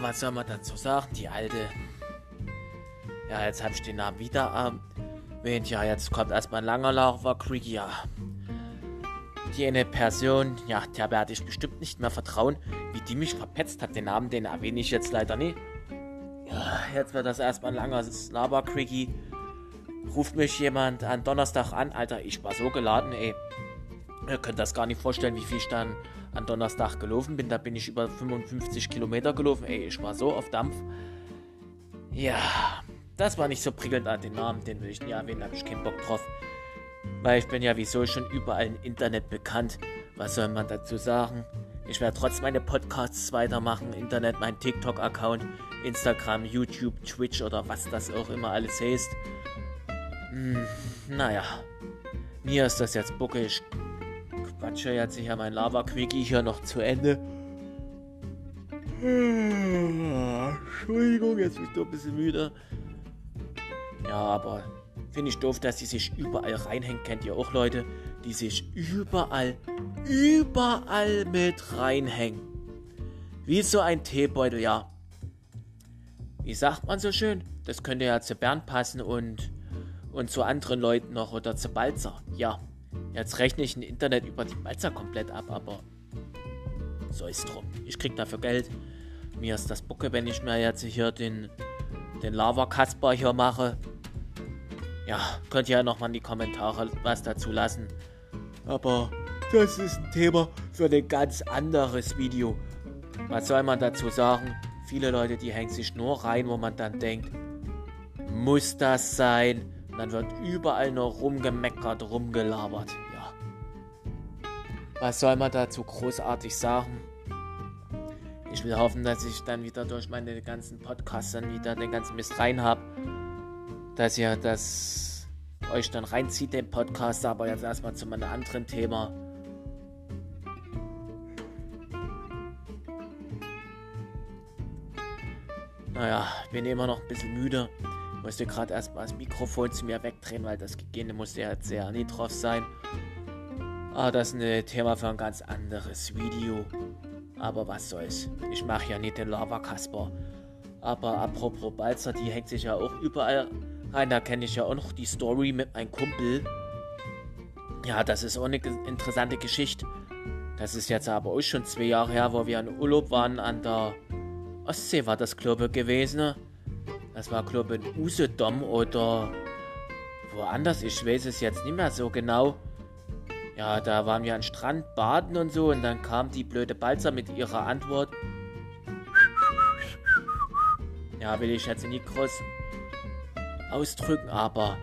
Was soll man dazu sagen? Die alte. Ja, jetzt habe ich den Namen wieder erwähnt. Ja, jetzt kommt erstmal ein langer Creek. Ja. Die eine Person, ja, der werde ich bestimmt nicht mehr vertrauen. Wie die mich verpetzt hat, den Namen, den erwähne ich jetzt leider nicht. Ja, jetzt wird das erstmal ein langer Lava Creaky. Ruft mich jemand an Donnerstag an. Alter, ich war so geladen, ey. Ihr könnt das gar nicht vorstellen, wie viel ich dann an Donnerstag gelaufen bin. Da bin ich über 55 Kilometer gelaufen. Ey, ich war so auf Dampf. Ja, das war nicht so prickelnd an den Namen. Den will ich nie erwähnen, da habe ich keinen Bock drauf. Weil ich bin ja wieso schon überall im Internet bekannt. Was soll man dazu sagen? Ich werde trotzdem meine Podcasts weitermachen. Internet, mein TikTok-Account, Instagram, YouTube, Twitch oder was das auch immer alles heißt. Hm, naja. Mir ist das jetzt buckig quatsche jetzt hier mein Lava-Quickie hier noch zu Ende. Entschuldigung, jetzt bin ich doch ein bisschen müde. Ja, aber finde ich doof, dass die sich überall reinhängen. Kennt ihr auch Leute, die sich überall, überall mit reinhängen? Wie so ein Teebeutel, ja. Wie sagt man so schön? Das könnte ja zu Bernd passen und, und zu anderen Leuten noch oder zu Balzer. Ja, Jetzt rechne ich ein Internet über die Balzer komplett ab, aber so ist drum. Ich krieg dafür Geld. Mir ist das Bucke, wenn ich mir jetzt hier den, den Lava-Kasper hier mache. Ja, könnt ihr ja nochmal in die Kommentare was dazu lassen. Aber das ist ein Thema für ein ganz anderes Video. Was soll man dazu sagen? Viele Leute, die hängen sich nur rein, wo man dann denkt, muss das sein? Und dann wird überall nur rumgemeckert, rumgelabert. Was soll man dazu großartig sagen? Ich will hoffen, dass ich dann wieder durch meine ganzen Podcasts dann wieder den ganzen Mist rein habe. Dass ihr das euch dann reinzieht, den Podcast. Aber jetzt erstmal zu meinem anderen Thema. Naja, bin immer noch ein bisschen müde musste gerade erstmal das Mikrofon zu mir wegdrehen, weil das Gegene musste ja jetzt sehr drauf sein. Aber das ist ein Thema für ein ganz anderes Video. Aber was soll's. Ich mache ja nicht den Lava-Kasper. Aber apropos Balzer, die hängt sich ja auch überall rein. Da kenne ich ja auch noch die Story mit meinem Kumpel. Ja, das ist auch eine interessante Geschichte. Das ist jetzt aber auch schon zwei Jahre her, wo wir in Urlaub waren an der Ostsee, war das, glaube gewesen. Das war, glaube in Usedom oder woanders. Ich weiß es jetzt nicht mehr so genau. Ja, da waren wir am Strand baden und so. Und dann kam die blöde Balzer mit ihrer Antwort. Ja, will ich jetzt nicht groß ausdrücken, aber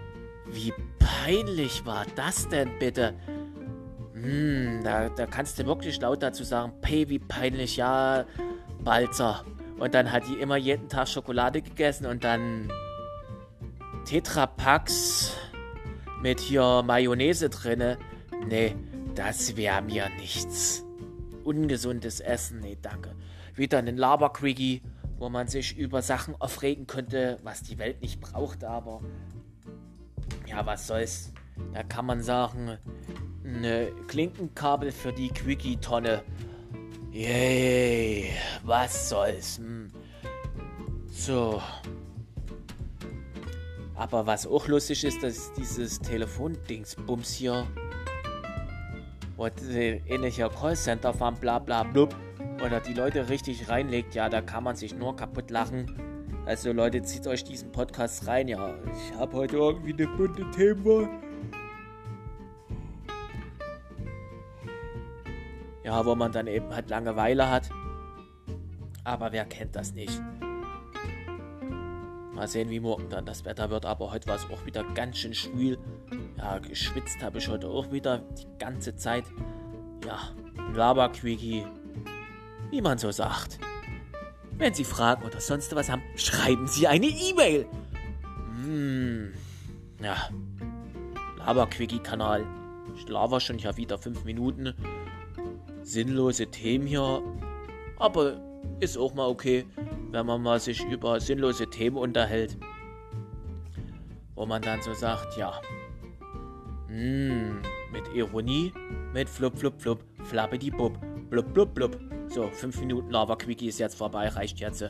wie peinlich war das denn bitte? Hm, da, da kannst du wirklich laut dazu sagen, pay, wie peinlich, ja, Balzer. Und dann hat die immer jeden Tag Schokolade gegessen und dann Tetrapacks mit hier Mayonnaise drinne. Nee, das wäre mir nichts. Ungesundes Essen, nee, danke. Wieder ein Laberquickie, wo man sich über Sachen aufregen könnte, was die Welt nicht braucht, aber ja, was soll's. Da kann man sagen, eine Klinkenkabel für die Quickie-Tonne Yay, was soll's. Hm. So. Aber was auch lustig ist, dass dieses Telefondingsbums hier, wo ähnlicher Callcenter fahren, bla bla blub, oder die Leute richtig reinlegt, ja, da kann man sich nur kaputt lachen. Also Leute, zieht euch diesen Podcast rein, ja. Ich habe heute irgendwie eine bunte Themenwahl. Ja, wo man dann eben halt Langeweile hat. Aber wer kennt das nicht? Mal sehen, wie morgen dann das Wetter wird. Aber heute war es auch wieder ganz schön schwül. Ja, geschwitzt habe ich heute auch wieder die ganze Zeit. Ja, ein Laberquickie. Wie man so sagt. Wenn Sie Fragen oder sonst was haben, schreiben Sie eine E-Mail. Hm. Ja. Laberquickie-Kanal. Ich laber schon ja wieder fünf Minuten sinnlose Themen hier. Aber ist auch mal okay, wenn man mal sich über sinnlose Themen unterhält. Wo man dann so sagt, ja. Hm, mit Ironie, mit flup flup flup, flappidi bub, blub blub blub. So, fünf Minuten Lava Quickie ist jetzt vorbei, reicht jetzt.